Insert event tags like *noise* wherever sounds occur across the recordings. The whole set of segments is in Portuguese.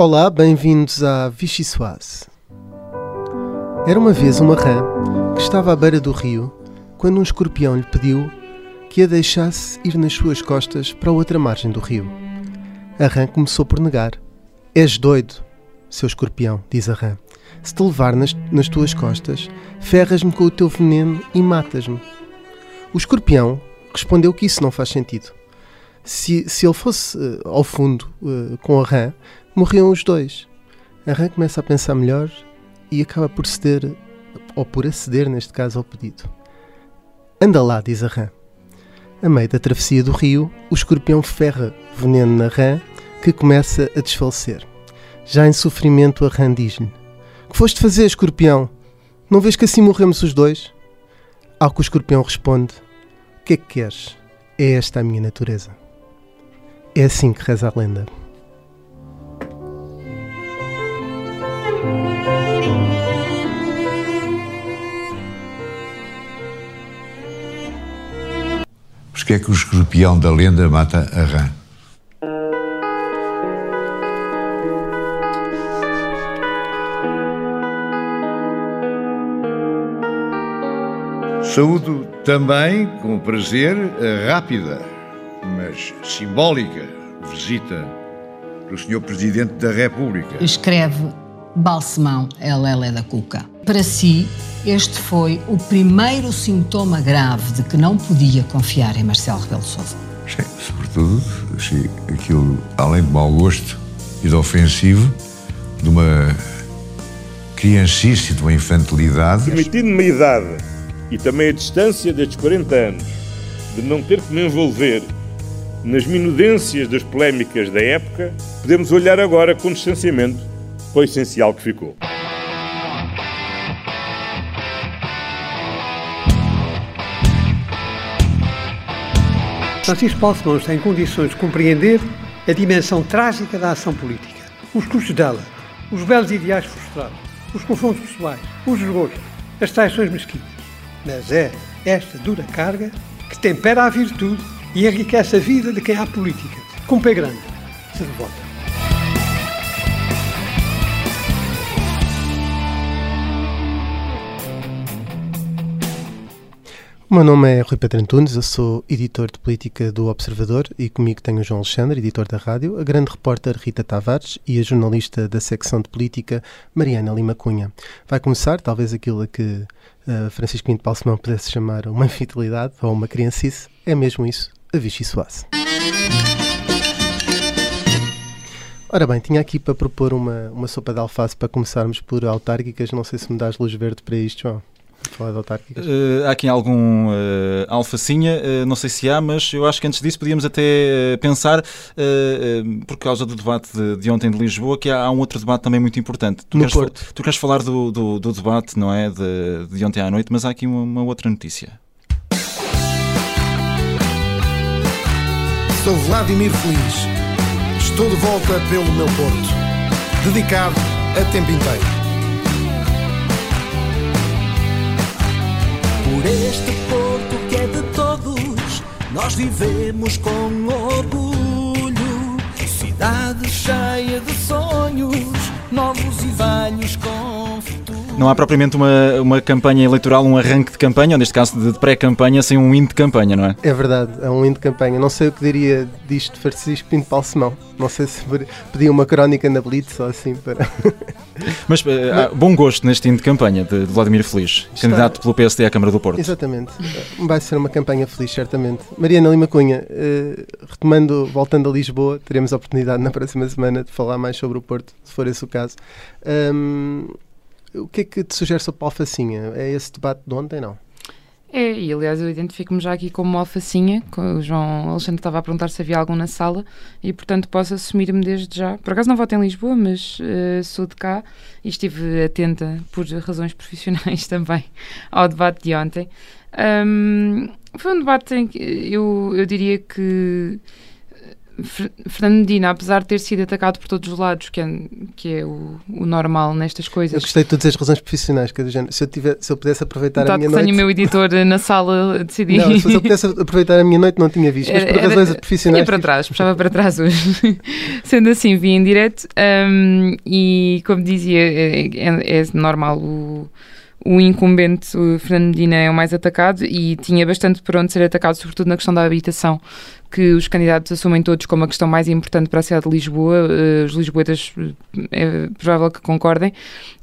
Olá, bem-vindos à Vichy Soise. Era uma vez uma rã que estava à beira do rio quando um escorpião lhe pediu que a deixasse ir nas suas costas para a outra margem do rio. A rã começou por negar. És doido, seu escorpião, diz a rã. Se te levar nas, nas tuas costas, ferras-me com o teu veneno e matas-me. O escorpião respondeu que isso não faz sentido. Se, se ele fosse uh, ao fundo uh, com a rã, morriam os dois. A rã começa a pensar melhor e acaba por ceder, ou por aceder, neste caso, ao pedido. Anda lá, diz a rã. A meio da travessia do rio, o escorpião ferra veneno na rã, que começa a desfalecer. Já em sofrimento, a rã diz-lhe: Que foste fazer, escorpião? Não vês que assim morremos os dois? Ao que o escorpião responde: O que é que queres? É esta a minha natureza. É assim que reza a lenda. Porque é que o escorpião da lenda mata a rã? Saúdo também, com prazer, a rápida, mas simbólica visita do Sr. Presidente da República. Escreve Balsemão Lelé da Cuca. Para si, este foi o primeiro sintoma grave de que não podia confiar em Marcelo Rebelo de Sousa. Sim, sobretudo, achei aquilo, além de mau gosto e de ofensivo, de uma criancice, de uma infantilidade. Permitindo-me a idade e também a distância destes 40 anos de não ter que me envolver nas minudências das polémicas da época, podemos olhar agora com distanciamento o essencial que ficou. Francisco Balsemão está em condições de compreender a dimensão trágica da ação política, os custos dela, os belos ideais frustrados, os confrontos pessoais, os desgostos, as traições mesquinhas. Mas é esta dura carga que tempera a virtude e enriquece a vida de quem há política, com pé grande, se devota. O meu nome é Rui Pedro Antunes, eu sou editor de política do Observador e comigo tenho o João Alexandre, editor da rádio, a grande repórter Rita Tavares e a jornalista da secção de política Mariana Lima Cunha. Vai começar, talvez aquilo a que uh, Francisco Pinto Balsemão pudesse chamar uma *laughs* infidelidade ou uma criancice, é mesmo isso, a Vichy Soase. Ora bem, tinha aqui para propor uma, uma sopa de alface para começarmos por autárquicas, não sei se me dás luz verde para isto, João. Falar de autárquicas? Uh, há aqui algum uh, alfacinha, uh, não sei se há, mas eu acho que antes disso podíamos até pensar, por causa do debate de, de, ontem de Lisboa, que há, há, um outro debate também muito importante. Tu, no queres, Porto. tu queres falar do, do, do, debate, não é? De, de ontem à noite, mas há aqui uma, uma outra notícia. Sou Vladimir Feliz. Estou de volta pelo meu Porto, dedicado a tempo inteiro. Por este Porto que é de todos, nós vivemos com orgulho. Cidade cheia de sonhos, novos e velhos com. Não há propriamente uma, uma campanha eleitoral, um arranque de campanha, ou neste caso de pré-campanha, sem um hino de campanha, não é? É verdade, é um hino de campanha. Não sei o que diria disto de Francisco Pinto Balsemão. Não sei se pedia uma crónica na Blitz ou assim para. *laughs* Mas uh, há bom gosto neste hino de campanha de Vladimir Feliz, Está... candidato pelo PSD à Câmara do Porto. Exatamente. Vai ser uma campanha feliz, certamente. Mariana Lima Cunha, uh, retomando, voltando a Lisboa, teremos a oportunidade na próxima semana de falar mais sobre o Porto, se for esse o caso. Um, o que é que te sugere sobre alfacinha? É esse debate de ontem, não? É, e aliás eu identifico-me já aqui como alfacinha, o João Alexandre estava a perguntar se havia algum na sala e portanto posso assumir-me desde já. Por acaso não voto em Lisboa, mas uh, sou de cá e estive atenta por razões *laughs* profissionais também ao debate de ontem. Um, foi um debate em que eu, eu diria que Fernando Medina, apesar de ter sido atacado por todos os lados, que é, que é o, o normal nestas coisas. Eu gostei de todas as razões profissionais, que é do género. Se eu, tiver, se eu pudesse aproveitar a minha que noite. o meu editor na sala, decidi. Não, se eu *laughs* pudesse aproveitar a minha noite, não tinha visto. Mas por Era- razões profissionais. Para trás, puxava para trás hoje. *laughs* Sendo assim, vi em direto hum, e, como dizia, é, é- é normal o, o incumbente, o Fernando Medina, é o mais atacado e tinha bastante por onde ser atacado, sobretudo na questão da habitação, que os candidatos assumem todos como a questão mais importante para a cidade de Lisboa. eh, os lisboetas eh, é provável que concordem.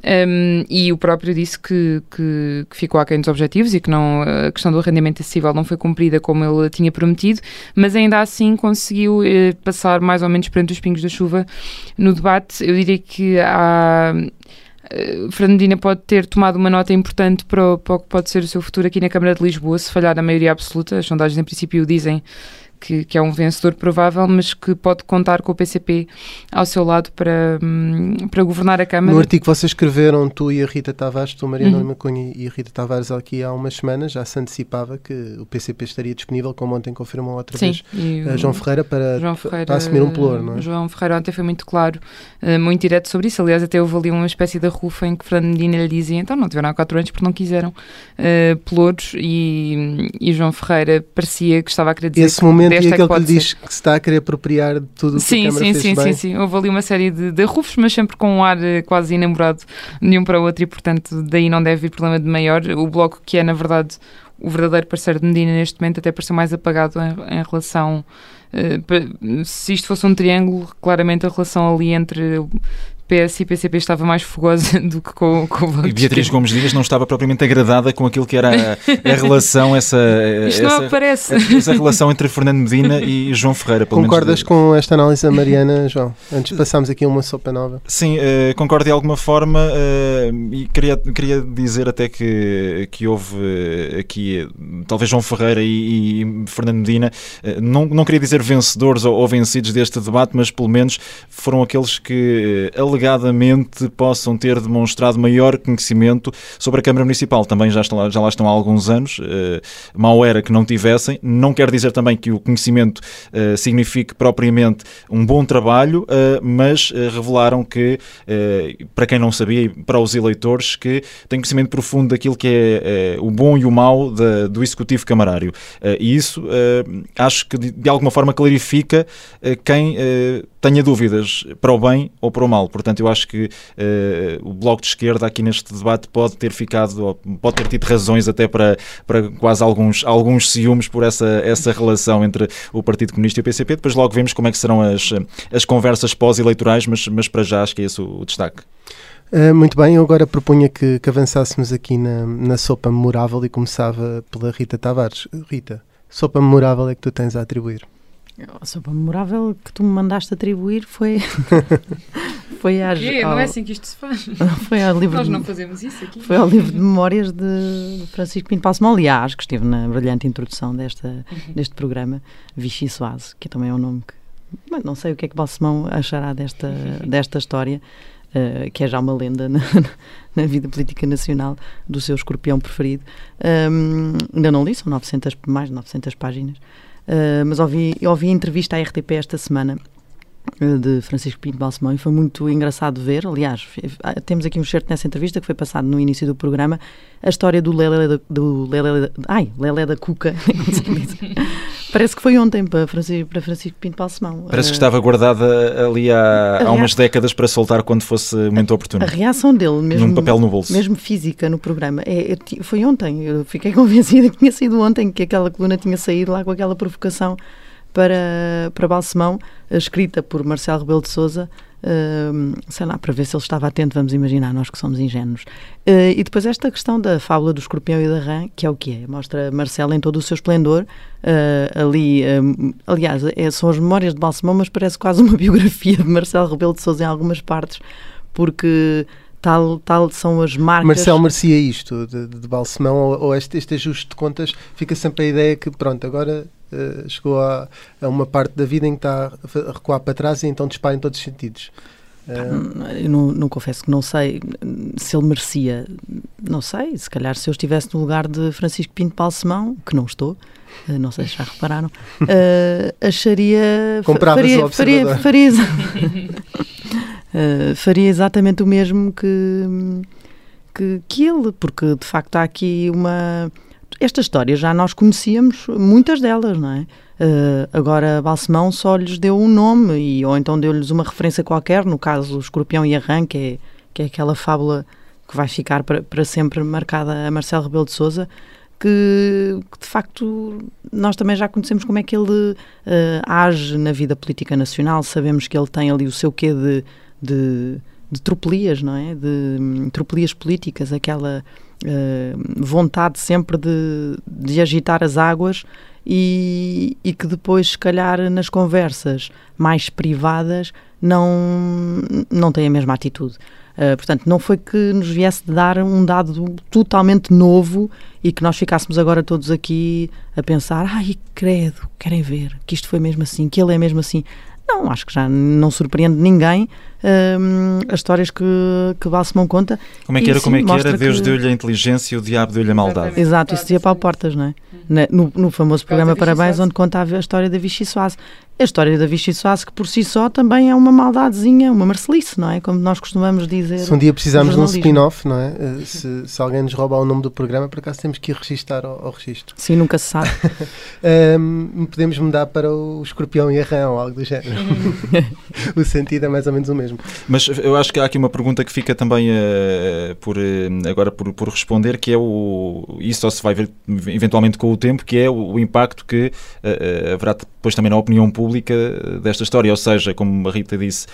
Um, e o próprio disse que, que, que ficou aquém dos objetivos e que não, a questão do arrendamento acessível não foi cumprida como ele tinha prometido, mas ainda assim conseguiu eh, passar mais ou menos perante os pingos da chuva no debate. Eu diria que há. Eh, Fernandina pode ter tomado uma nota importante para o, para o que pode ser o seu futuro aqui na Câmara de Lisboa, se falhar a maioria absoluta. As sondagens, em princípio, dizem que, que é um vencedor provável, mas que pode contar com o PCP ao seu lado para, hum, para governar a Câmara. No artigo que vocês escreveram, tu e a Rita Tavares, tu, Mariana Uhum. Cunha e a Rita Tavares, aqui há umas semanas, já se antecipava que o PCP estaria disponível, como ontem confirmou outra Sim, vez e a o- João Ferreira, para, João Ferreira, para assumir um pelouro, não é? João Ferreira ontem foi muito claro, eh, muito direto sobre isso. Aliás, até houve ali uma espécie de rufa em que Fernando Medina lhe dizia então não tiveram há quatro anos porque não quiseram uh, pelouros e, e João Ferreira parecia que estava a querer dizer Esse que momento e desta é aquele que pode lhe ser. diz que se está a querer apropriar de tudo o que a Sim, Câmara sim, fez sim, bem. sim, sim. Houve ali uma série de, de rufos, mas sempre com um ar eh, quase enamorado de um para o outro e, portanto, daí não deve vir problema de maior. O Bloco, que é, na verdade, o verdadeiro parceiro de Medina neste momento, até pareceu mais apagado em, em relação... eh, se isto fosse um triângulo, claramente a relação ali entre PS e PCP estava mais fogosa *laughs* do que com, com o Bloco E Beatriz. Gomes Dias não estava propriamente agradada com aquilo que era a, a *laughs* relação, essa, Isto não essa, aparece. essa relação entre Fernando Medina e João Ferreira. Pelo menos Concordas de- com esta análise da Mariana, João? Antes de passarmos aqui a uma sopa nova. Sim, eh, concordo de alguma forma eh, e queria, queria dizer até que, que houve eh, aqui eh, talvez João Ferreira e, e Fernando Medina, eh, não, não queria dizer vencedores ou, ou vencidos deste debate, mas pelo menos foram aqueles que eh, alegadamente possam ter demonstrado maior conhecimento sobre a Câmara Municipal. Também já, estão já lá estão há alguns anos, eh, mal era que não tivessem. Não quer dizer também que o conhecimento eh, signifique propriamente um bom trabalho, eh, mas eh, revelaram que, para quem não sabia e para os eleitores, que têm conhecimento profundo daquilo que é o bom e o mau do Executivo Camarário. E isso acho que de, de alguma forma clarifica quem tenha dúvidas para o bem ou para o mal. Portanto, eu acho que eh, o Bloco de Esquerda aqui neste debate pode ter ficado, pode ter tido razões até para, para quase alguns, alguns ciúmes por essa, essa relação entre o Partido Comunista e o PCP. Depois logo vemos como é que serão as, as conversas pós-eleitorais, mas, mas para já acho que é esse o, o destaque. Ah, muito bem, eu agora propunha que, que avançássemos aqui na, na sopa memorável e começava pela Rita Tavares. Rita, sopa memorável é que tu tens a atribuir? A sopa memorável que tu me mandaste atribuir foi. *laughs* foi às. Quê? ao- Não é assim que isto se faz. *laughs* Foi ao livro Nós de- não fazemos isso aqui. Foi ao livro de memórias de Francisco Pinto Balsemão, aliás, que esteve na brilhante introdução desta, Uhum. deste programa, Vichy Soase, que também é um nome que. Bem, não sei o que é que Balsemão achará desta, *laughs* desta história, eh, que é já uma lenda na, na vida política nacional do seu escorpião preferido. Ahm, ainda não li, são 900, mais de 900 páginas. Ah, mas ouvi, ouvi a entrevista à RTP esta semana eh, de Francisco Pinto Balsemão e foi muito engraçado ver. Aliás, ah, temos aqui um certo nessa entrevista que foi passado no início do programa a história do Lelé do Lelé ai, Lelé da Cuca. *laughs* Parece que foi ontem para Francisco, para Francisco Pinto Balsemão. Parece que Ah, estava guardada ali há, há umas décadas para soltar quando fosse muito oportuno. A reação dele, mesmo, Num papel no bolso. mesmo física no programa, é, foi ontem. Eu fiquei *laughs* convencida que tinha sido ontem, que aquela coluna tinha saído lá com aquela provocação para, para Balsemão, escrita por Marcelo Rebelo de Souza, sei lá, para ver se ele estava atento, vamos imaginar, nós que somos ingênuos. Eh, e depois esta questão da fábula do escorpião e da rã, que é o que é, mostra Marcelo em todo o seu esplendor, eh, ali, aliás, é- são as memórias de Balsemão, mas parece quase uma *laughs* biografia de Marcelo Rebelo de Souza em algumas partes, porque tal, tal são as marcas... Marcelo merecia isto de, de Balsemão ou, ou este, este ajuste de contas? Fica sempre a ideia que, pronto, agora eh, chegou a, a uma parte da vida em que está a recuar para trás e então dispara em todos os sentidos. Uh... Eu não, não, confesso que não sei se ele merecia, não sei, se calhar se eu estivesse no lugar de Francisco Pinto Balsemão, que não estou, uh, não sei se já repararam, uh, *laughs* acharia. faria, faria, faria, *laughs* faria exatamente o mesmo que, que, que ele, porque de facto há aqui uma. Esta história já nós conhecíamos muitas delas, não é? Uh, agora, Balsemão só lhes deu um nome, e, ou então deu-lhes uma referência qualquer, no caso, o Escorpião e a Rã, que é, que é aquela fábula que vai ficar para, sempre marcada a Marcelo Rebelo de Souza, que, que, de facto nós também já conhecemos como é que ele uh, age na vida política nacional, sabemos que ele tem ali o seu quê de, de, de tropelias, não é? De um, tropelias políticas, aquela vontade sempre de, de agitar as águas e, e que depois, se calhar, nas conversas mais privadas, não, não tem a mesma atitude. Uh, portanto, não foi que nos viesse dar um dado totalmente novo e que nós ficássemos agora todos aqui a pensar: ai, credo, querem ver que isto foi mesmo assim, que ele é mesmo assim. Não, acho que já não surpreende ninguém um, as histórias que, que Balsemão conta. Como é que era? Como é que era? Deus que... deu-lhe a inteligência e o diabo deu-lhe a maldade. Exato, isso dizia Paulo Portas, não é? No, no famoso programa Parabéns, onde contava a história da Vichy Soase. A história da Vichy Soase, que por si só também é uma maldadezinha, uma marcelice, não é? Como nós costumamos dizer. Se um dia precisarmos de um spin-off, não é? Eh, se, se, alguém nos roubar o nome do programa, por acaso temos que ir registar ao, ao registro. Sim, nunca se sabe. *laughs* um, podemos mudar para o escorpião e a rã ou algo do género. *laughs* o sentido é mais ou menos o mesmo. Mas eu acho que há aqui uma pergunta que fica também uh, por, uh, agora por, por, responder, que é o. Isso só se vai ver eventualmente com o tempo, que é o, o impacto que uh, haverá depois também na opinião pública desta história. Ou seja, como a Rita disse,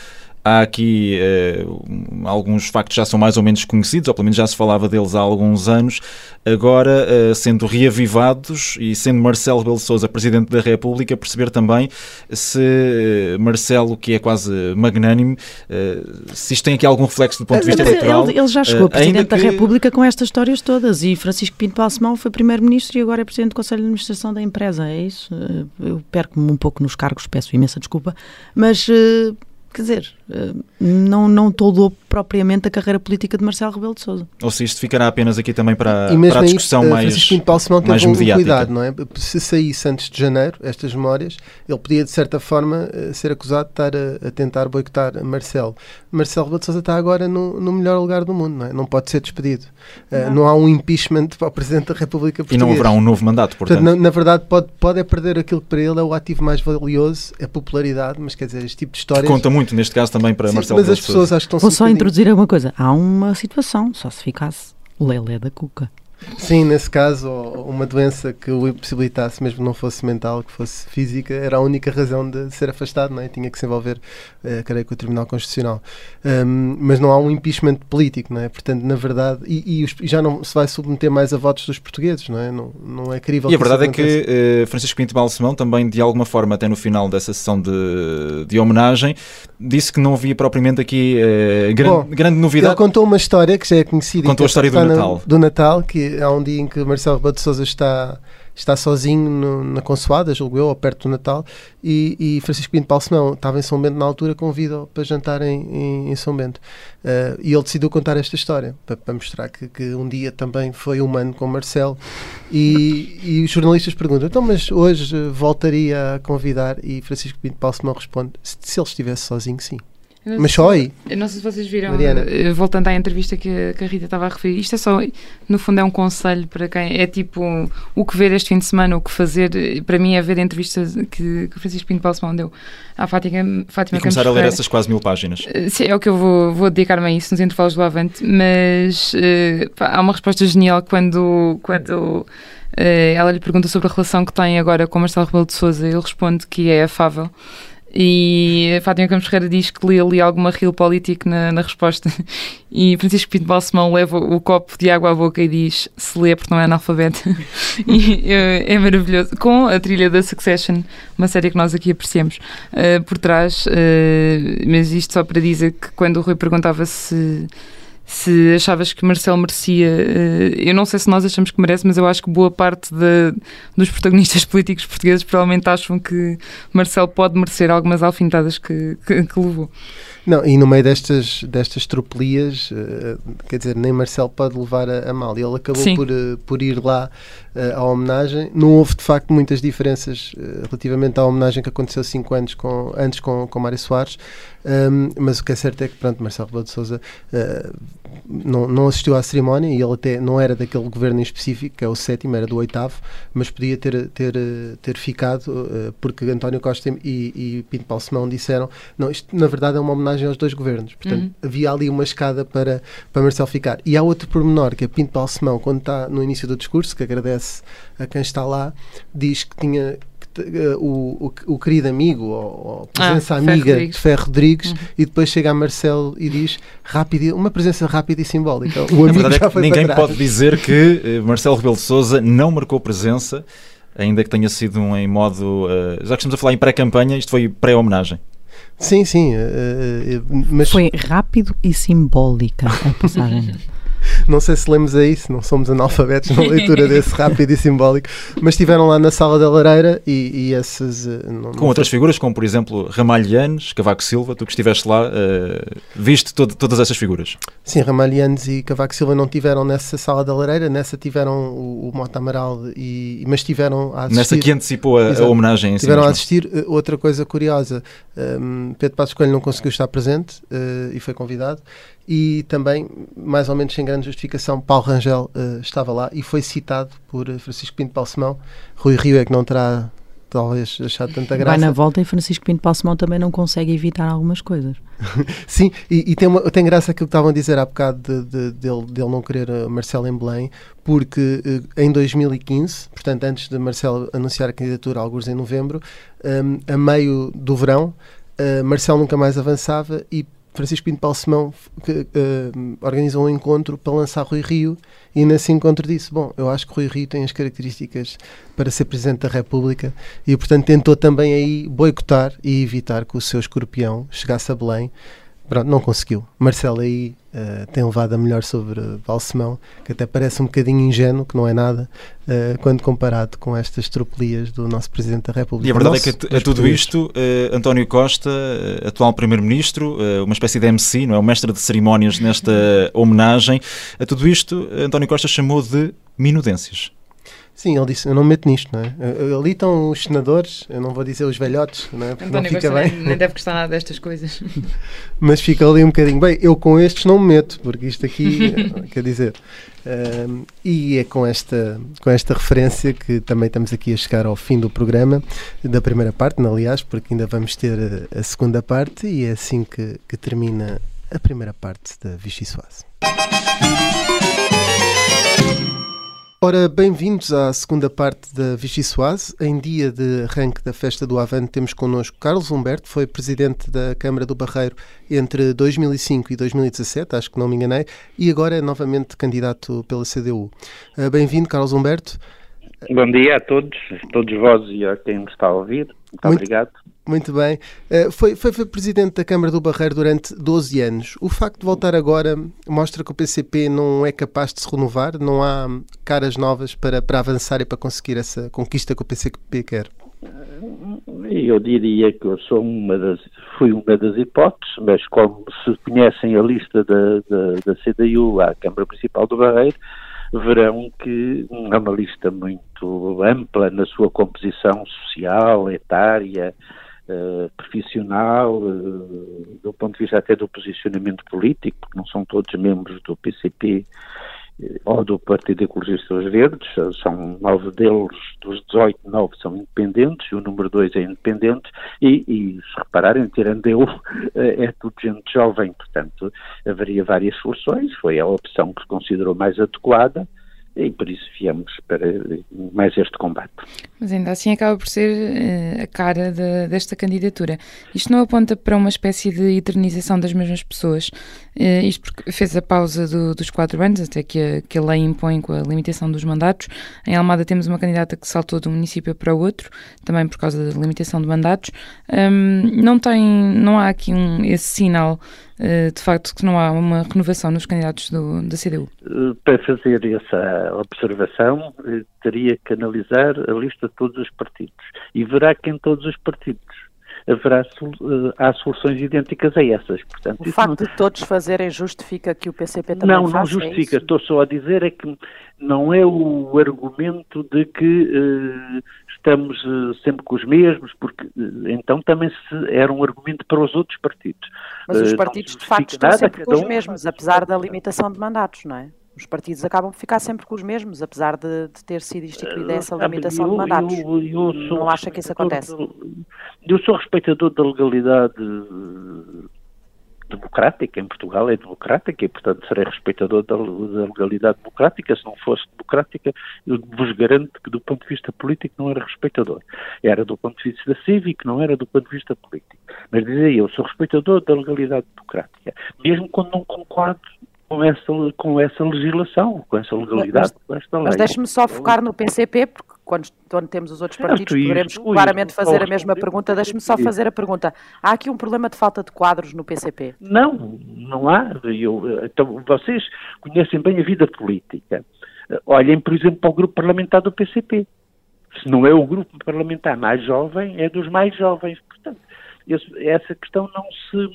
Há aqui uh, alguns factos já são mais ou menos conhecidos, ou pelo menos já se falava deles há alguns anos, agora uh, sendo reavivados e sendo Marcelo Rebelo de Sousa Presidente da República, perceber também se uh, Marcelo, que é quase magnânimo, se isto tem aqui algum reflexo do ponto de vista eleitoral. Ele, ele já chegou Presidente da República com estas histórias todas e Francisco Pinto Balsemão foi Primeiro-Ministro e agora é Presidente do Conselho de Administração da empresa, é isso? Eu perco-me um pouco nos cargos, peço imensa desculpa, mas quer dizer, eh, não, não toldou propriamente a carreira política de Marcelo Rebelo de Sousa. Ou se isto ficará apenas aqui também para, para a discussão aí, eh, mais, Francisco Paulo Simão mais teve. Um cuidado, não é? Se saísse antes de janeiro, estas memórias, ele podia, de certa forma, eh, ser acusado de estar a, a tentar boicotar Marcelo. Marcelo Rebelo de Sousa está agora no, no, melhor lugar do mundo, não é? Não pode ser despedido. Não, não há um impeachment para o Presidente da República Portuguesa. E não haverá um novo mandato, portanto. portanto na, na, verdade, pode, pode é perder aquilo que para ele é o ativo mais valioso, a popularidade, mas quer dizer, este tipo de histórias... Que conta muito, neste caso, também para Sim, Marcelo Mas as pessoas acho que estão Vou só introduzir alguma coisa. Há uma situação, só se ficasse o Lelé da Cuca. Sim, nesse caso, uma doença que o impossibilitasse, mesmo não fosse mental, que fosse física, era a única razão de ser afastado, não é? Tinha que se envolver, uh, creio que, o Tribunal Constitucional. Um, mas não há um impeachment político, não é? Portanto, na verdade, e, e, já não se vai submeter mais a votos dos portugueses, não é? Não, não é crível. E a verdade é que uh, Francisco Pinto Balsemão também, de alguma forma, até no final dessa sessão de, de homenagem, disse que não havia propriamente aqui uh, grande, Bom, grande novidade. Ele contou uma história que já é conhecida. Contou a história do Natal. do Natal, que há um dia em que Marcelo Rebelo de Sousa está, está sozinho no, na Consoada, julgo eu, ou perto do Natal, e, e Francisco Pinto Balsemão estava em São Bento na altura, convida-o para jantar em, em, em São Bento. Uh, e ele decidiu contar esta história, para, para mostrar que, que, um dia também foi humano com Marcelo. E, e os jornalistas perguntam, então, mas hoje voltaria a convidar? E Francisco Pinto Balsemão responde, se, se ele estivesse sozinho, sim. Mas só aí. Eu não sei se vocês viram, Mariana. Eh, voltando à entrevista que, que, a Rita estava a referir, isto é só, no fundo, é um conselho para quem é tipo o que ver este fim de semana, o que fazer. Para mim, é ver a entrevista que, que o Francisco Pinto Balsemão deu à Fátima, Fátima E começar a ler essas quase mil páginas. Eh, sim, é o que eu vou, vou dedicar-me a isso nos intervalos do Avante, mas uh, há uma resposta genial quando. quando Uh, ela lhe pergunta sobre a relação que tem agora com Marcelo Rebelo de Souza. Ele responde que é afável e Fátima Campos Ferreira diz que lê ali alguma real na, na, resposta. *laughs* E Francisco Pinto Balsemão leva o copo de água à boca e diz: se lê porque não é analfabeto. *laughs* e é, é maravilhoso. Com a trilha da Succession, uma série que nós aqui apreciamos uh, por trás. Uh, mas isto só para dizer que quando o Rui perguntava se se achavas que Marcelo merecia. Uh, eu não sei se nós achamos que merece, mas eu acho que boa parte de, dos protagonistas *laughs* políticos portugueses provavelmente acham que Marcelo pode merecer algumas alfinetadas que, que, que levou. Não, e no meio destas, destas tropelias, uh, quer dizer, nem Marcelo pode levar a, a mal. Ele acabou por, uh, por ir lá uh, à homenagem. Não houve, de facto, muitas diferenças relativamente à homenagem que aconteceu cinco anos com, antes com, com Mário Soares. Um, mas o que é certo é que, pronto, Marcelo Rebelo de Sousa não, não assistiu à cerimónia e ele até não era daquele governo em específico, que é o sétimo, era do oitavo, mas podia ter, ter, ter ficado, porque António Costa e, e Pinto Balsemão disseram, não, isto na verdade é uma homenagem homenagem aos dois governos. Portanto, uhum. havia ali uma escada para, para Marcelo ficar. E há outro pormenor, que é Pinto Balsemão, quando está no início do discurso, que agradece a quem está lá, diz que tinha Uh, o, o, o, querido amigo ou, ah, presença ah, amiga Ferro de Ferro Rodrigues uhum. e depois chega a Marcelo e diz rápido, uma presença rápida e simbólica. *laughs* O amigo já é foi ninguém pode dizer que *laughs* uh, Marcelo Rebelo de Souza não marcou presença, ainda que tenha sido um em modo. Uh, já que estamos a falar em pré-campanha, isto foi pré-homenagem. Sim, sim. Uh, mas... Foi rápido e simbólica a passagem. *laughs* não sei se lemos a isso, não somos analfabetos na leitura *laughs* desse rápido e simbólico, mas estiveram lá na sala da lareira e, e esses. Eh, não, com outras figuras, como por exemplo Ramalhianes, Cavaco Silva, tu que estiveste lá, uh, viste todo, todas essas figuras? Sim, Ramalhianes e Cavaco Silva não tiveram nessa sala da lareira, nessa tiveram o, o Mota Amaral, e, mas tiveram a assistir. Nessa que antecipou a, a homenagem. Tiveram a assistir. Uh, outra coisa curiosa, um, ehm, Pedro Passos Coelho não conseguiu estar presente uh, e foi convidado e também, mais ou menos sem grande justificação, Paulo Rangel uh, estava lá e foi citado por eh, Francisco Pinto Balsemão. Rui Rio é que não terá talvez achado tanta graça. Vai na volta e Francisco Pinto Balsemão também não consegue evitar algumas coisas. *laughs* Sim, e, e, tem, uma, tem graça aquilo que estavam a dizer há bocado de, de, dele, dele não querer uh, Marcelo em Belém, porque em 2015, portanto antes de Marcelo anunciar a candidatura, alguns em novembro, um, a meio do verão, uh, Marcelo nunca mais avançava e Francisco Pinto Balsemão que, uh, organizou um encontro para lançar Rui Rio e nesse encontro disse, bom, eu acho que Rui Rio tem as características para ser Presidente da República e portanto tentou também aí boicotar e evitar que o seu escorpião chegasse a Belém Pronto, não conseguiu. Marcelo aí uh, tem levado a melhor sobre Balsemão, que até parece um bocadinho ingênuo, que não é nada, uh, quando comparado com estas tropelias do nosso Presidente da República. E a verdade é que a, tudo isto, uh, António Costa, atual Primeiro-Ministro, uma espécie de MC, não é? O mestre de cerimónias nesta homenagem, a tudo isto, António Costa chamou de minudências. Sim, ele disse, eu não me meto nisto, não é? Ali estão os senadores, eu não vou dizer os velhotes, não é? Porque não fica bem. Nem deve gostar nada destas coisas. *laughs* Mas fica ali um bocadinho, bem, eu com estes não me meto, porque isto aqui, *laughs* quer dizer... Um, e é com esta, com esta referência que também estamos aqui a chegar ao fim do programa, da primeira parte, aliás, porque ainda vamos ter a, a segunda parte e é assim que, que termina a primeira parte da Vichy Soase. Ora, bem-vindos à segunda parte da Vichy Soase. Em dia de arranque da Festa do Avante temos connosco Carlos Humberto, foi presidente da Câmara do Barreiro entre 2005 e 2017, acho que não me enganei, e agora é novamente candidato pela CDU. Ah, bem-vindo, Carlos Humberto. Bom dia a todos, a todos vós e a quem me está a ouvir. Muito, Muito obrigado. Muito bem. Uh, foi, foi, foi, presidente da Câmara do Barreiro durante 12 anos. O facto de voltar agora mostra que o PCP não é capaz de se renovar? Não há caras novas para, para avançar e para conseguir essa conquista que o PCP quer? Eu diria que eu sou uma das, fui uma das hipóteses, mas como se conhecem a lista da, da, da CDU à Câmara Municipal do Barreiro, verão que é uma lista muito ampla na sua composição social, etária, eh, profissional, uh, do ponto de vista até do posicionamento político, porque não são todos membros do PCP eh, ou do Partido Ecologista Verdes, são nove deles, dos 18, nove são independentes, o número dois é independente, e, e se repararem, tirando eu, *laughs* é tudo gente jovem, portanto, haveria várias soluções, foi a opção que se considerou mais adequada, e por isso viemos para mais este combate. Mas ainda assim acaba por ser uh, a cara de, desta candidatura. Isto não aponta para uma espécie de eternização das mesmas pessoas? Uh, isto porque fez a pausa do, dos quatro anos, até que a, que a lei impõe com a limitação dos mandatos. Em Almada temos uma candidata que saltou de um município para o outro, também por causa da limitação de mandatos. Um, não, tem, não há aqui um, esse sinal de facto que não há uma renovação nos candidatos do, da CDU? Uh, para fazer essa observação, uh, teria que analisar a lista de todos os partidos e verá que em todos os partidos haverá há soluções idênticas a essas. Portanto, o facto não... de todos fazerem justifica que o PCP também não? Não, é justifica. É Estou só a dizer é que não é o argumento de que uh, estamos uh, sempre com os mesmos, porque então também se, era um argumento para os outros partidos. Mas os partidos de facto estão sempre com os mesmos, apesar da limitação de mandatos, não é? Os partidos acabam por ficar sempre com os mesmos, apesar de, de ter sido instituída essa limitação eu, de mandatos. Eu, eu não acha que isso acontece? Eu sou respeitador da legalidade democrática, em Portugal é democrática e, portanto, serei respeitador da, da, legalidade democrática. Se não fosse democrática, eu vos garanto que, do ponto de vista político, não era respeitador. Era do ponto de vista cívico, não era do ponto de vista político. Mas dizia eu, sou respeitador da legalidade democrática, mesmo quando não concordo com essa, com essa legislação, com essa legalidade, mas, com esta lei. Mas deixe-me só focar no PCP, porque quando, quando temos os outros partidos poderemos claramente fazer a mesma pergunta. Deixe-me só fazer a pergunta. Há aqui um problema de falta de quadros no PCP? Não, não há. Eu, então, vocês conhecem bem a vida política. Olhem, por exemplo, para o grupo parlamentar do PCP. Se não é o grupo parlamentar mais jovem, é dos mais jovens. Portanto, essa questão não se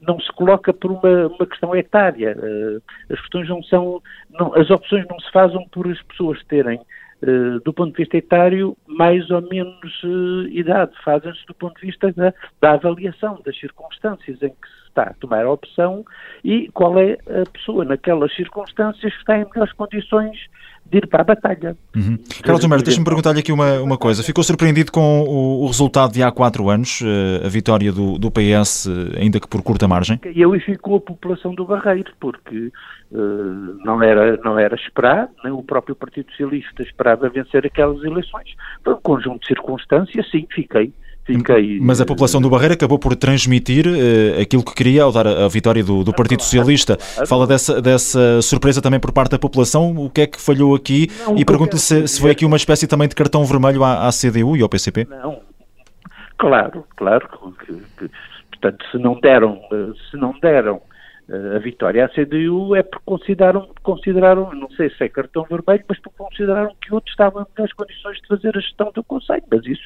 não se coloca por uma, uma questão etária. Uh, as questões não são, não, as opções não se fazem por as pessoas terem, do ponto de vista etário, mais ou menos uh, idade. Fazem-se do ponto de vista da, da, avaliação das circunstâncias em que se está a tomar a opção e qual é a pessoa naquelas circunstâncias que está em melhores condições de ir para a batalha. Uhum. Carlos Humberto, deixa-me perguntar-lhe aqui uma, uma coisa. Ficou surpreendido com o, o, resultado de há quatro anos, eh, a vitória do, do PS, eh, ainda que por curta margem? E eu ficou a população do Barreiro, porque uh, não, era, não era esperar, nem o próprio Partido Socialista esperava vencer aquelas eleições. Foi um conjunto de circunstâncias, sim, fiquei Fiquei, Mas a população do Barreiro acabou por transmitir uh, aquilo que queria ao dar a, a vitória do, do Partido Socialista. Fala dessa, dessa surpresa também por parte da população. O que é que falhou aqui? Não, e pergunto-lhe se, se foi aqui uma espécie também de cartão vermelho à, à CDU e ao PCP. Não, claro, claro. Que, que, portanto, se não deram, eh, se não deram a vitória à CDU é porque consideraram, consideraram, não sei se é cartão vermelho, mas porque consideraram que outros estavam em melhores condições de fazer a gestão do Conselho. Mas isso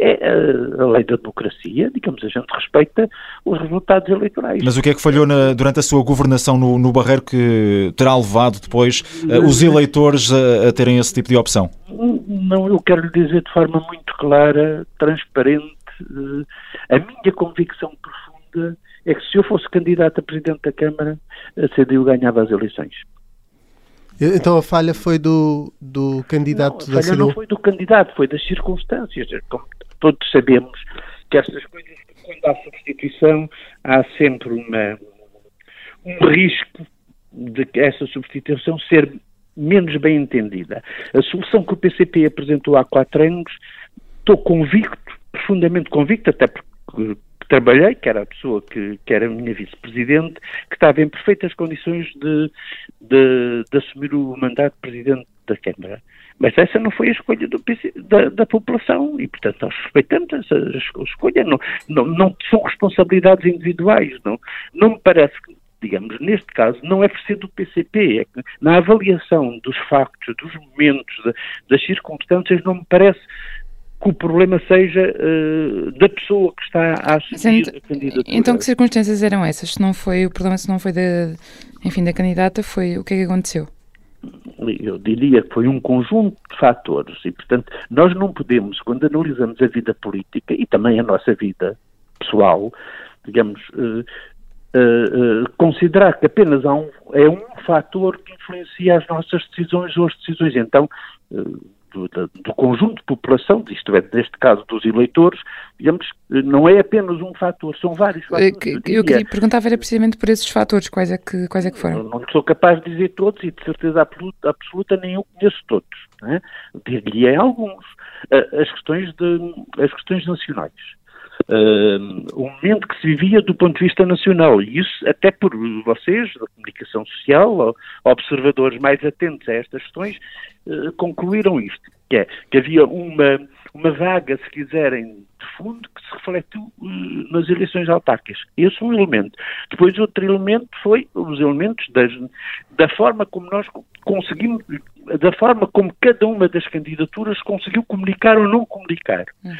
é a, a lei da democracia, digamos, a gente respeita os resultados eleitorais. Mas o que é que falhou na, durante a sua governação no, no Barreiro que terá levado depois uh, os eleitores a, a, terem esse tipo de opção? Não, eu quero lhe dizer de forma muito clara, transparente, uh, a minha convicção profunda é que se eu fosse candidato a Presidente da Câmara, a CDU ganhava as eleições. Então a falha foi do, do candidato não, a falha da CDU? não foi do candidato, foi das circunstâncias. Como todos sabemos que estas coisas, quando há substituição, há sempre uma, um risco de que essa substituição ser menos bem entendida. A solução que o PCP apresentou há quatro anos, estou convicto, profundamente convicto, até porque trabalhei, que era a pessoa que, que era a minha vice-presidente, que estava em perfeitas condições de, de, de, assumir o mandato de presidente da Câmara. Mas essa não foi a escolha do, da, da, população e, portanto, nós respeitamos essa escolha. Não, não, não são responsabilidades individuais. Não, não me parece que digamos, neste caso, não é por ser do PCP, é que na avaliação dos factos, dos momentos, das circunstâncias, não me parece que o problema seja uh, da pessoa que está a assumir a candidatura. Então que circunstâncias eram essas? Se não foi o problema, se não foi da, enfim, da candidata, foi o que é que aconteceu? Eu diria que foi um conjunto de fatores e, portanto, nós não podemos, quando analisamos a vida política e também a nossa vida pessoal, digamos, uh, uh, considerar que apenas há um, é um fator que influencia as nossas decisões ou as decisões. Então, do, do, conjunto de população, isto é, neste caso dos eleitores, digamos, não é apenas um fator, são vários fatores. Eu, eu queria perguntar era precisamente por esses fatores, quais é que, quais é que foram? Não, não sou capaz de dizer todos e de certeza absoluta, absoluta nem eu conheço todos. É? Diria alguns. As questões, de, as questões nacionais. Uh, o momento que se vivia do ponto de vista nacional. E isso até por vocês, da comunicação social, observadores mais atentos a estas questões, uh, concluíram isto, que é que havia uma, uma vaga, se quiserem, de fundo que se refletiu uh, nas eleições autárquicas. Esse é um elemento. Depois outro elemento foi os elementos das, da forma como nós conseguimos, da forma como cada uma das candidaturas conseguiu comunicar ou não comunicar. Uhum.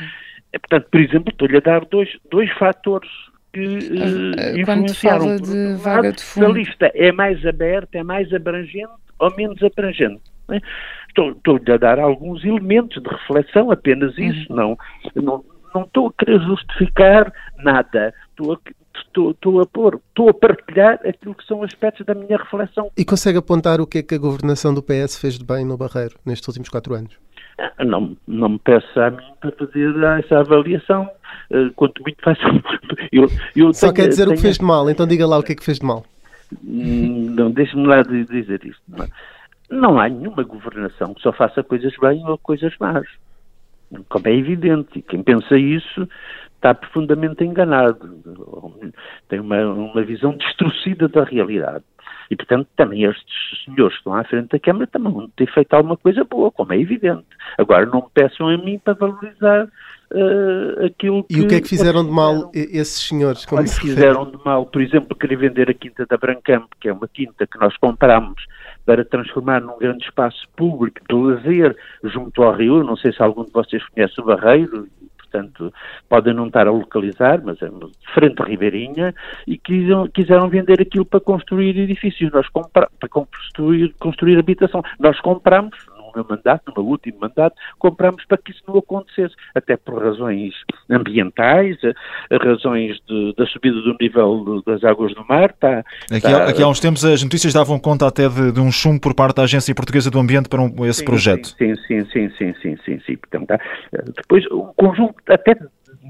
É, portanto, por exemplo, estou-lhe a dar dois, dois fatores que uh, Quando fala de vaga de fundo... A lista é mais aberta, é mais abrangente ou menos abrangente. É? Estou-lhe a dar alguns elementos de reflexão, apenas uhum. isso, uhum. não, não, não estou a querer justificar nada, estou a, estou, estou a pôr, estou a partilhar aquilo que são aspectos da minha reflexão. E consegue apontar o que é que a governação do PS fez de bem no Barreiro nestes últimos quatro anos? Não, não me peça a mim para fazer essa avaliação. Uh, quanto muito faz. eu, eu Só tenho, quer dizer tenho... o que fez de mal, então diga lá o que é que fez de mal. Hum, não, deixe-me lá dizer isto. Não, é? não há nenhuma governação que só faça coisas bem ou coisas más. Como é evidente, e quem pensa isso está profundamente enganado, tem uma, uma visão destruída da realidade. E, portanto, também estes senhores que estão à frente da Câmara também vão ter feito alguma coisa boa, como é evidente. Agora, não me peçam a mim para valorizar uh, aquilo que... E o que é que fizeram de mal esses senhores? Como se fizeram de mal, por exemplo, querer vender a Quinta da Brancamp, que é uma quinta que nós compramos para transformar num grande espaço público de lazer junto ao rio. Não sei se algum de vocês conhece o Barreiro, portanto, podem não estar a localizar, mas é frente à Ribeirinha, e quiseram, quiseram vender aquilo para construir edifícios, nós compra, para construir, construir habitação. Nós compramos, no meu mandato, no meu último mandato, compramos para que isso não acontecesse, até por razões ambientais, razões de, da subida do nível das águas do mar. Tá, aqui, tá, aqui, há uns tempos as notícias davam conta até de, de, um chumbo por parte da Agência Portuguesa do Ambiente para um, esse sim, projeto. Sim, sim, sim, sim, sim, sim, sim. Portanto, tá. Depois, um conjunto, até,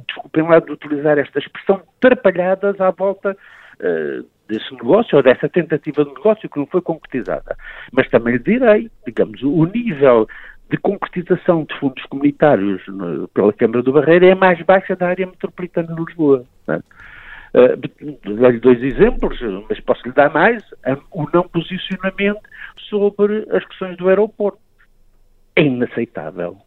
desculpem lá de utilizar esta expressão, trapalhadas à volta uh, desse negócio ou dessa tentativa de negócio que não foi concretizada. Mas também lhe direi, digamos, o nível de concretização de fundos comunitários pela Câmara do Barreiro é a mais baixa da área metropolitana de Lisboa. Uh, Dou-lhe dois exemplos, mas posso lhe dar mais. O não posicionamento sobre as questões do aeroporto. É inaceitável.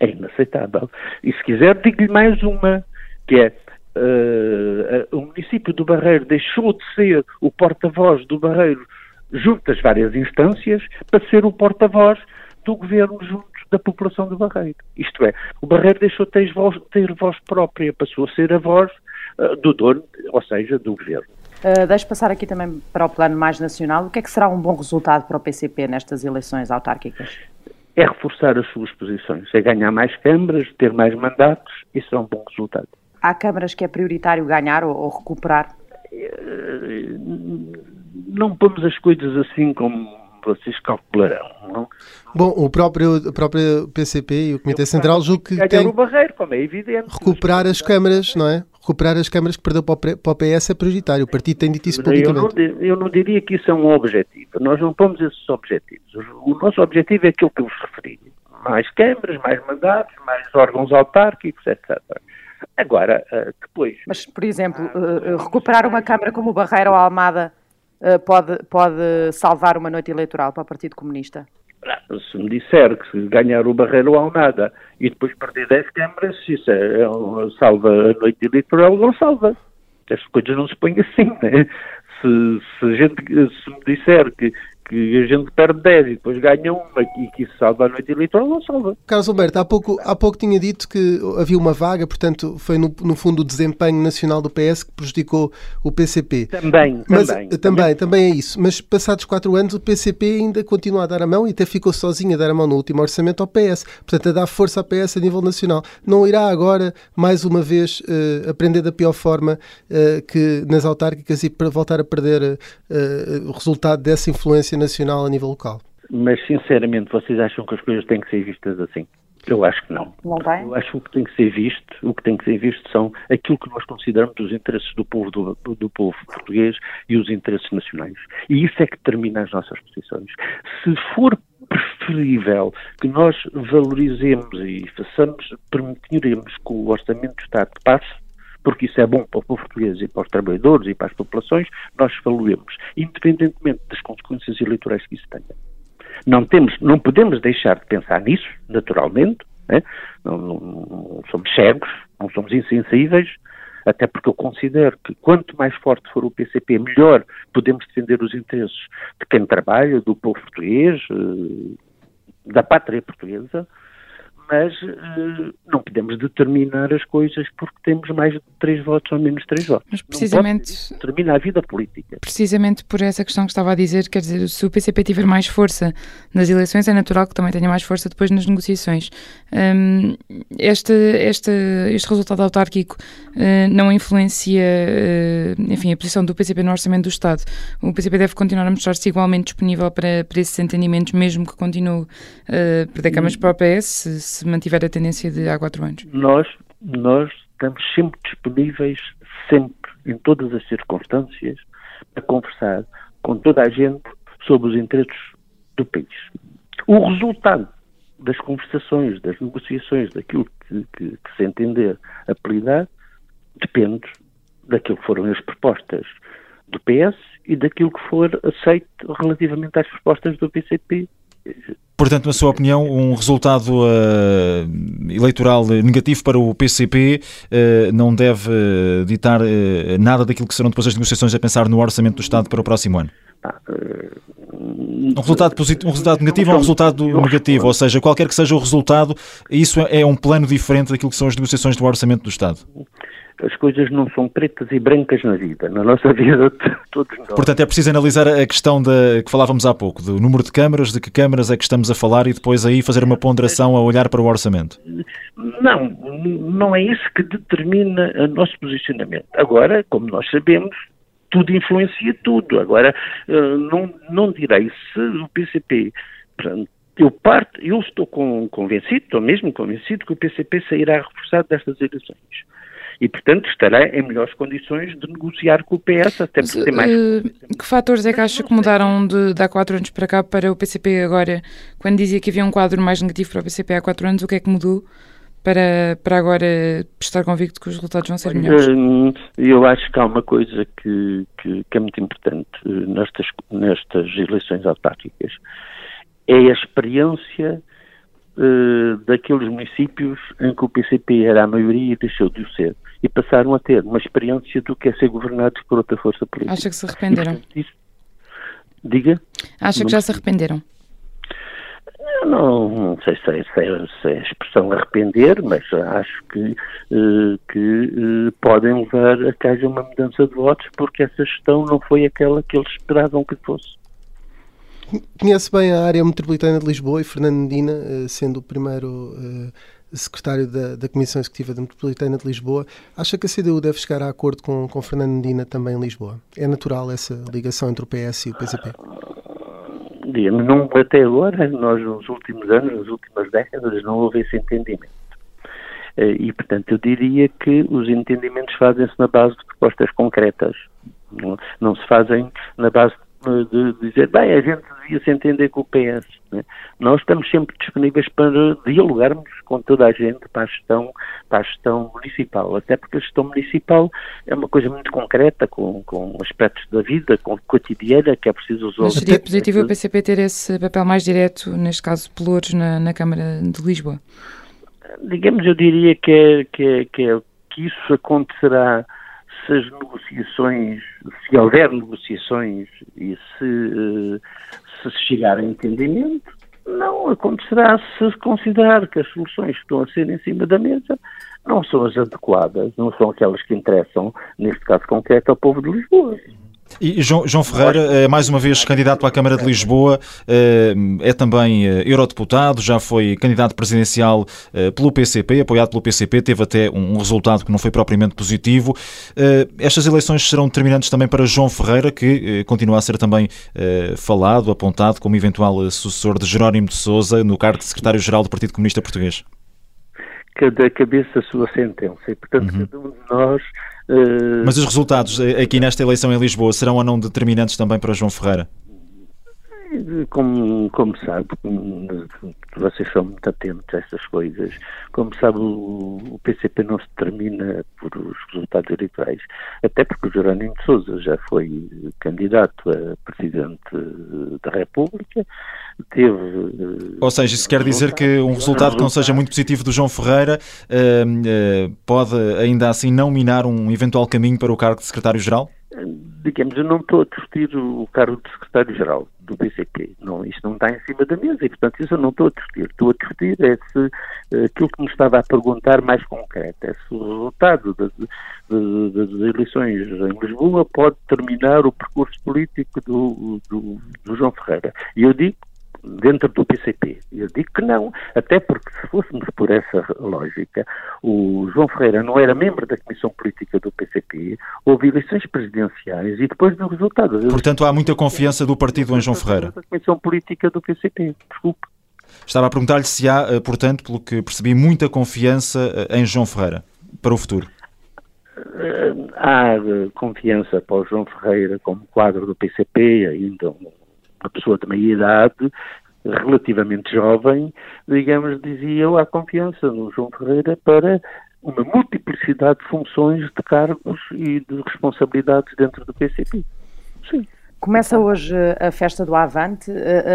É inaceitável. E se quiser, digo-lhe mais uma, que é uh, o município do Barreiro deixou de ser o porta-voz do Barreiro junto às várias instâncias para ser o porta-voz do governo junto da população do Barreiro. Isto é, o Barreiro deixou de ter voz, ter voz própria, passou a ser a voz uh, do dono, ou seja, do governo. Uh, deixe passar aqui também para o plano mais nacional. O que é que será um bom resultado para o PCP nestas eleições autárquicas? É reforçar as suas posições, é ganhar mais câmaras, ter mais mandatos, isso é um bom resultado. Há câmaras que é prioritário ganhar ou, ou recuperar? Não pomos as coisas assim como vocês calcularão. Não? Bom, o próprio, o próprio PCP e o Comitê Eu Central julgo que tem o barreiro, como é evidente. Recuperar as câmaras, não é? Recuperar as câmaras que perdeu para o PS é prioritário. O partido tem dito isso publicamente. Eu não, eu não diria que isso é um objetivo. Nós não pomos esses objetivos. O nosso objetivo é aquilo que eu vos referi. Mais câmaras, mais mandatos, mais órgãos autárquicos, etc. Agora, uh, depois. Mas, por exemplo, uh, recuperar uma Câmara como o Barreiro ou a Almada uh, pode, pode salvar uma noite eleitoral para o Partido Comunista? Se me disser que se ganhar o Barreiro ou Almada e depois perder 10 câmaras, isso é, é, salva a noite eleitoral, não salva. As coisas não se põem assim, né? Se, se, a gente, se me disser que, que a gente perde 10 e depois ganha uma e que isso salva a noite eleitoral, não salva. Carlos Alberto, há pouco, há pouco tinha dito que havia uma vaga, portanto, foi no, no fundo o desempenho nacional do PS que prejudicou o PCP. Também, Mas, também, também. Também, também é isso. Mas passados quatro anos o PCP ainda continua a dar a mão e até ficou sozinho a dar a mão no último orçamento ao PS. Portanto, a dar força ao PS a nível nacional. Não irá agora, mais uma vez, uh, aprender da pior forma uh, que nas autárquicas e para voltar a perder uh, o resultado dessa influência nacional a nível local. Mas, sinceramente, vocês acham que as coisas têm que ser vistas assim? Eu acho que não. Não tem? Eu acho que o que tem que ser visto, o que tem que ser visto são aquilo que nós consideramos os interesses do povo do, do, povo português e os interesses nacionais. E isso é que determina as nossas posições. Se for preferível que nós valorizemos e façamos, permitiremos que o Orçamento do Estado passe porque isso é bom para o português e para os trabalhadores e para as populações, nós falamos, independentemente das consequências eleitorais que isso tenha. Não, temos, não podemos deixar de pensar nisso, naturalmente, né? não, não, não somos cegos, não somos insensíveis, até porque eu considero que quanto mais forte for o PCP, melhor podemos defender os interesses de quem trabalha, do povo português, eh, da pátria portuguesa, mas uh, não podemos determinar as coisas porque temos mais de três votos ou menos três votos. Mas precisamente. Determina a vida política. Precisamente por essa questão que estava a dizer, quer dizer, se o PCP tiver mais força nas eleições, é natural que também tenha mais força depois nas negociações. Um, este, este, este resultado autárquico uh, não influencia, uh, enfim, a posição do PCP no orçamento do Estado. O PCP deve continuar a mostrar-se igualmente disponível para, para esses entendimentos, mesmo que continue uh, perder câmaras para o PS, se mantiver a tendência de há quatro anos? Nós, nós estamos sempre disponíveis, sempre, em todas as circunstâncias, a conversar com toda a gente sobre os interesses do país. O resultado das conversações, das negociações, daquilo que, que, que se entender apelidar, depende daquilo que foram as propostas do PS e daquilo que for aceito relativamente às propostas do PCP Portanto, na sua opinião, um resultado uh, eleitoral negativo para o PCP uh, não deve uh, ditar nada daquilo que serão depois as negociações a pensar no orçamento do Estado para o próximo ano? Um resultado, positivo, um resultado negativo ou um resultado negativo? Ou seja, qualquer que seja o resultado, isso é um plano diferente daquilo que são as negociações do orçamento do Estado? As coisas não são pretas e brancas na vida, na nossa *laughs* vida todos nós. Portanto, é preciso analisar a questão da, que falávamos há pouco, do número de câmaras, de que câmaras é que estamos a falar e depois aí fazer uma ponderação a olhar para o orçamento. Não, não é isso que determina o nosso posicionamento. Agora, como nós sabemos, tudo influencia tudo. Agora, eh, não, não direi se o PCP eu, parto, eu estou convencido, estou mesmo convencido que o PCP sairá reforçado destas eleições e, portanto, estará em melhores condições de negociar com o PS, até porque tem mais. Uh, que fatores é que acha que mudaram de, de há quatro anos para cá para o PCP agora? Quando dizia que havia um quadro mais negativo para o PCP há quatro anos, o que é que mudou? Para, para agora estar convicto que os resultados vão ser melhores? Eu acho que há uma coisa que, que, que é muito importante eh, nestas, nestas eleições autárquicas. É a experiência uh, daqueles municípios em que o PCP era a maioria e deixou de o ser e passaram a ter uma experiência do que é ser governados por outra força política. Acha que se arrependeram? E, isso, diga? Acha que já se arrependeram? Não, não sei se é, se, é, se é, a expressão arrepender, mas acho que, uh, que uh, podem levar a que haja uma mudança de votos porque essa gestão não foi aquela que eles esperavam que fosse. Conhece bem a área metropolitana de Lisboa e Fernando Medina, eh, sendo o primeiro secretário da, da, Comissão Executiva da Metropolitana de Lisboa, acha que a CDU deve chegar a acordo com, com Fernando Medina também em Lisboa? É natural essa ligação entre o PS e o PCP? Não, até agora, nós nos últimos anos, nas últimas décadas, não houve esse entendimento. Eh, e, portanto, eu diria que os entendimentos fazem-se na base de propostas concretas. Não, não se fazem na base de dizer, bem, a gente devia se entender com o PS. Né? Nós estamos sempre disponíveis para dialogarmos com toda a gente para a, gestão, para a gestão municipal, até porque a gestão municipal é uma coisa muito concreta, com, com aspectos da vida, com cotidiana, que é preciso usar. Mas seria positivo o PCP ter esse papel mais direto, neste caso, Pelouros, na, na Câmara de Lisboa? Digamos, eu diria que, é, que, é, que, é, que isso acontecerá se as negociações, se houver negociações e se, eh, se chegar a entendimento, não acontecerá se considerar que as soluções que estão a ser em cima da mesa não são as adequadas, não são aquelas que interessam, neste caso concreto, ao povo de Lisboa. E João, João Ferreira é mais uma vez candidato à Câmara de Lisboa, eh, é também eh, eurodeputado, já foi candidato presidencial pelo PCP, apoiado pelo PCP, teve até um resultado que não foi propriamente positivo. Estas eleições serão determinantes também para João Ferreira, que continua a ser também falado, apontado como eventual sucessor de Jerónimo de Sousa no cargo de secretário-geral do Partido Comunista Português. Cada cabeça a sua sentença, e portanto uhum. cada um de nós. Mas os resultados aqui nesta eleição em Lisboa serão ou não determinantes também para João Ferreira? Como, como sabe, vocês são muito atentos a estas coisas. Como sabe, o, o PCP não se termina por os resultados eleitorais, até porque o Jerónimo de Souza já foi candidato a presidente da República, teve. Eh, Ou seja, isso quer dizer que um resultado que não seja muito positivo do João Ferreira uh, uh, pode ainda assim não minar um eventual caminho para o cargo de secretário-geral? Digamos, eu não estou a discutir o cargo de secretário-geral do PCP. Não, isto não está em cima da mesa e, portanto, isso eu não estou a discutir. Estou a discutir é se eh, aquilo que me estava a perguntar mais concreto é se o resultado das, das, eleições em Lisboa pode terminar o percurso político do, do, do João Ferreira. E eu digo dentro do PCP. Eu digo que não, até porque se fôssemos por essa lógica, o João Ferreira não era membro da Comissão Política do PCP, houve eleições presidenciais e depois do resultado. Portanto, há muita confiança do partido em João Ferreira. Da Comissão Política do PCP, desculpe. Estava a perguntar-lhe se há, eh, portanto, pelo que percebi, muita confiança eh, em João Ferreira para o futuro. Eh, há confiança para o João Ferreira como quadro do PCP, ainda uma pessoa de meia idade, relativamente jovem, digamos, dizia há confiança no João Ferreira para uma multiplicidade de funções, de cargos e de responsabilidades dentro do PCP. Sim. Começa hoje a festa do Avante.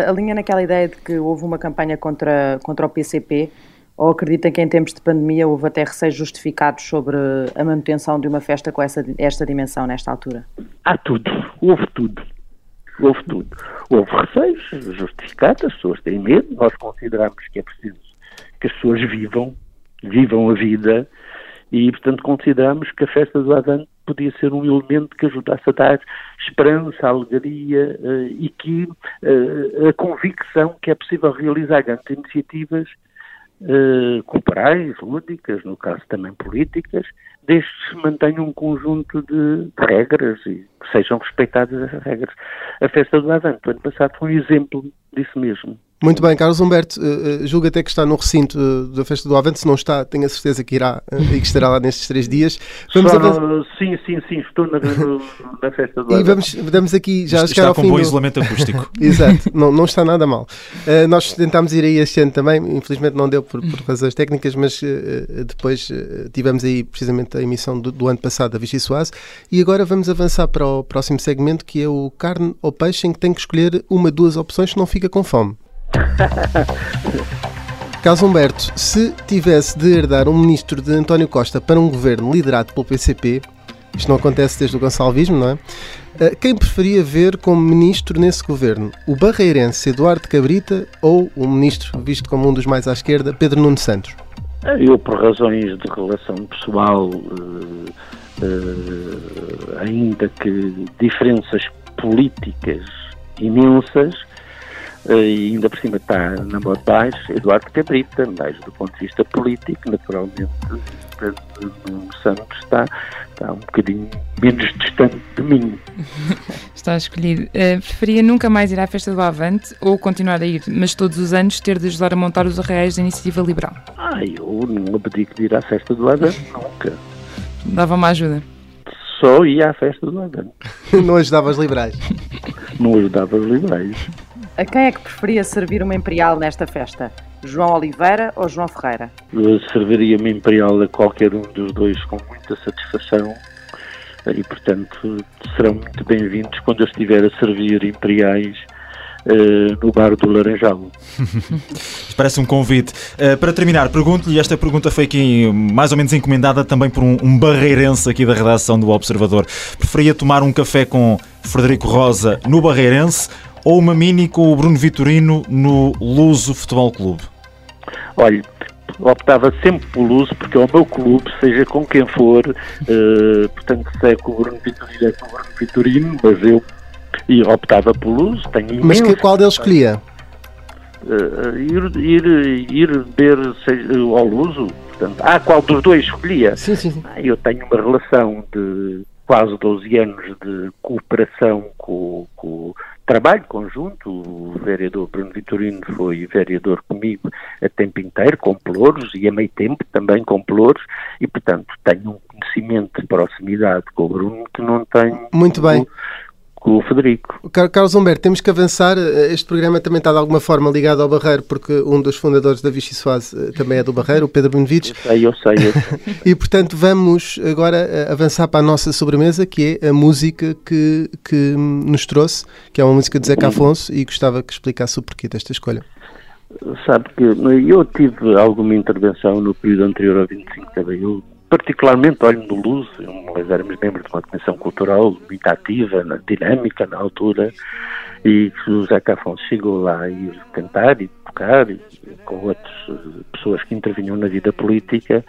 Alinha naquela ideia de que houve uma campanha contra, contra o PCP ou acredita que em tempos de pandemia houve até receios justificados sobre a manutenção de uma festa com essa, esta dimensão nesta altura? Há tudo, houve tudo houve tudo. Houve receios justificados, as pessoas têm medo, nós consideramos que é preciso que as pessoas vivam, vivam a vida e, portanto, consideramos que a festa do Adão podia ser um elemento que ajudasse a dar esperança, alegria uh, e que uh, a convicção que é possível realizar grandes iniciativas uh, culturais, lúdicas, no caso também políticas, desde que se mantenha um conjunto de, regras e que sejam respeitadas as regras. A festa do Avante, ano passado, foi um exemplo disso mesmo. Muito bem, Carlos Humberto, uh, julgo até que está no recinto uh, da Festa do Avante, se não está, tenho a certeza que irá uh, e que estará lá nestes três dias. Vamos Só, Sim, sim, sim, estou na, na Festa do Avante. E vamos, vamos aqui já está, chegar ao com fim. bom do... isolamento acústico. *laughs* Exato, não, não está nada mal. nós tentámos ir aí este ano também, infelizmente não deu por, por razões técnicas, mas depois tivemos aí precisamente a emissão do, do ano passado da Vichy Soase e agora vamos avançar para o próximo segmento que é o carne ou peixe em que tem que escolher uma, duas opções, não fica com fome. *laughs* Caso Humberto, se tivesse de herdar um ministro de António Costa para um governo liderado pelo PCP, isto não acontece desde o Gonçalvismo, não é? Eh, quem preferia ver como ministro nesse governo? O barreirense Eduardo Cabrita ou o ministro, visto como um dos mais à esquerda, Pedro Nuno Santos? Eu, por razões de relação pessoal, uh, uh, ainda que diferenças políticas imensas, e ainda por cima está na mão de baixo Eduardo Cabrita, mas do ponto de vista político, naturalmente, Pedro Santos está, está um bocadinho menos distante de mim. *laughs* está escolhido. Uh, preferia nunca mais ir à festa do Avante ou continuar a ir, mas todos os anos ter de ajudar a montar os arraiais da Iniciativa Liberal? Ah, eu não abdico de ir à festa do Avante, *laughs* nunca. Dava uma ajuda? Só ia à festa do Avante. *laughs* não ajudava os liberais? Não ajudava os liberais. A quem é que preferia servir uma Imperial nesta festa? João Oliveira ou João Ferreira? Serviria uma Imperial a qualquer um dos dois com muita satisfação e, portanto, serão muito bem-vindos quando eu estiver a servir Imperiais Uh, no bar do Laranjal. *laughs* Parece um convite. Uh, para terminar, pergunto-lhe, esta pergunta foi aqui mais ou menos encomendada também por um, um barreirense aqui da redação do Observador. Preferia tomar um café com Frederico Rosa no Barreirense ou uma mini com o Bruno Vitorino no Luso Futebol Clube? Olha, optava sempre pelo Luso porque é o meu clube, seja com quem for, uh, *laughs* portanto se é com o Bruno Vitorino é com o Bruno Vitorino, mas eu e optava pelo Luso, tenho Mas que, qual deles escolhia? Uh, ir, ir, ir beber seja, ao Luso, portanto, ah, qual dos dois escolhia? Sim, sim, sim. Ah, eu tenho uma relação de quase 12 anos de cooperação com, com trabalho conjunto. O vereador Bruno Vitorino foi vereador comigo a tempo inteiro, com pelouros, e a meio tempo também com pelouros, e portanto tenho um conhecimento de proximidade com o Bruno que não tenho Muito bem. Com o Federico. Carlos Humberto, temos que avançar. Este programa também está de alguma forma ligado ao Barreiro, porque um dos fundadores da Vichy Soase eh, também é do Barreiro, o Pedro Benevides. Eu sei, eu sei. Eu sei. *laughs* e portanto vamos agora eh, avançar para a nossa sobremesa, que é a música que, que nos trouxe, que é uma música de Zeca Afonso, e gostava que explicasse o porquê desta escolha. Sabe que eu tive alguma intervenção no período anterior ao 25 de Abril particularmente olho no Luz, nós éramos membros de uma comissão cultural muito ativa, dinâmica na altura, e o Zeca Afonso chegou lá e cantar e tocar, e, com outras eh, pessoas que intervinham na vida política,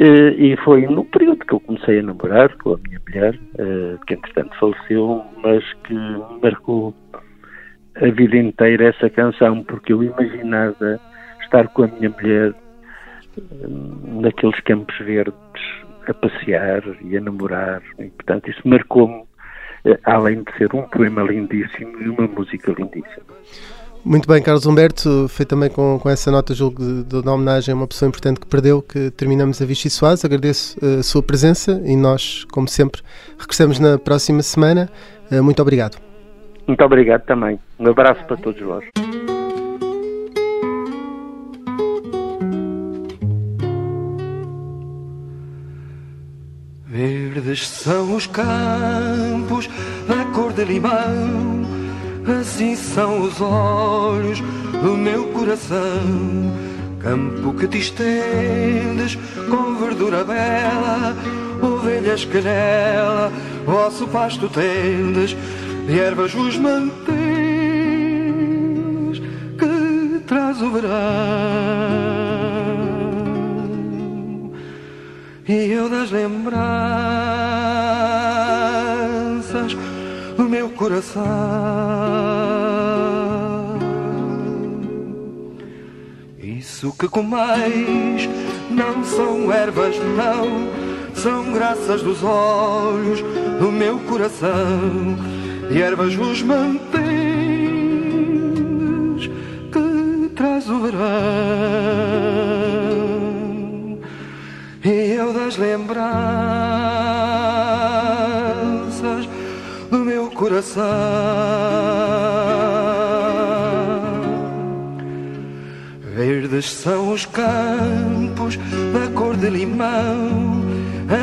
eh, e foi no período que eu comecei a namorar com a minha mulher, eh, que entretanto faleceu, mas que marcou a vida inteira essa canção, porque eu imaginava estar com a minha mulher naqueles campos verdes a passear e a namorar. E, portanto, isso marcou-me, eh, além de ser um poema lindíssimo e uma música lindíssima. Muito bem, Carlos Humberto, foi também com, com essa nota, julgo, de, homenagem a uma pessoa importante que perdeu, que terminamos a Vichy Soares. Agradeço eh, a sua presença e nós, como sempre, regressamos na próxima semana. Eh, muito obrigado. Muito obrigado também. Um abraço para todos vós. Verdes são os campos da cor de limão, assim são os olhos do meu coração. Campo que te estendes com verdura bela, ovelhas que nela vosso pasto tendes, e ervas os mantens que traz o verão. e eu das lembranças coração. Isso que comeis não são ervas, não, são graças dos olhos do meu coração. E ervas vos mantendes que traz o verão. E eu das lembranças coração. Verdes são os campos da cor de limão,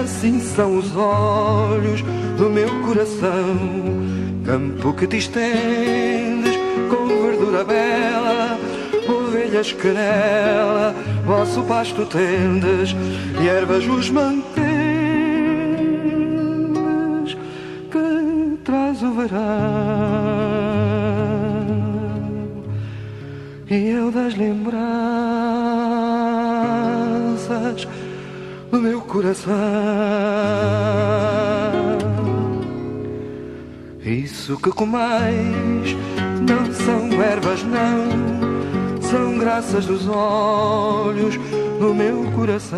assim são os olhos do meu coração. Campo que te estendes com verdura bela ovelhas que nela vosso pasto tendes e ervas vos mantendes coração isso que comeis não são ervas não são graças dos olhos no meu coração.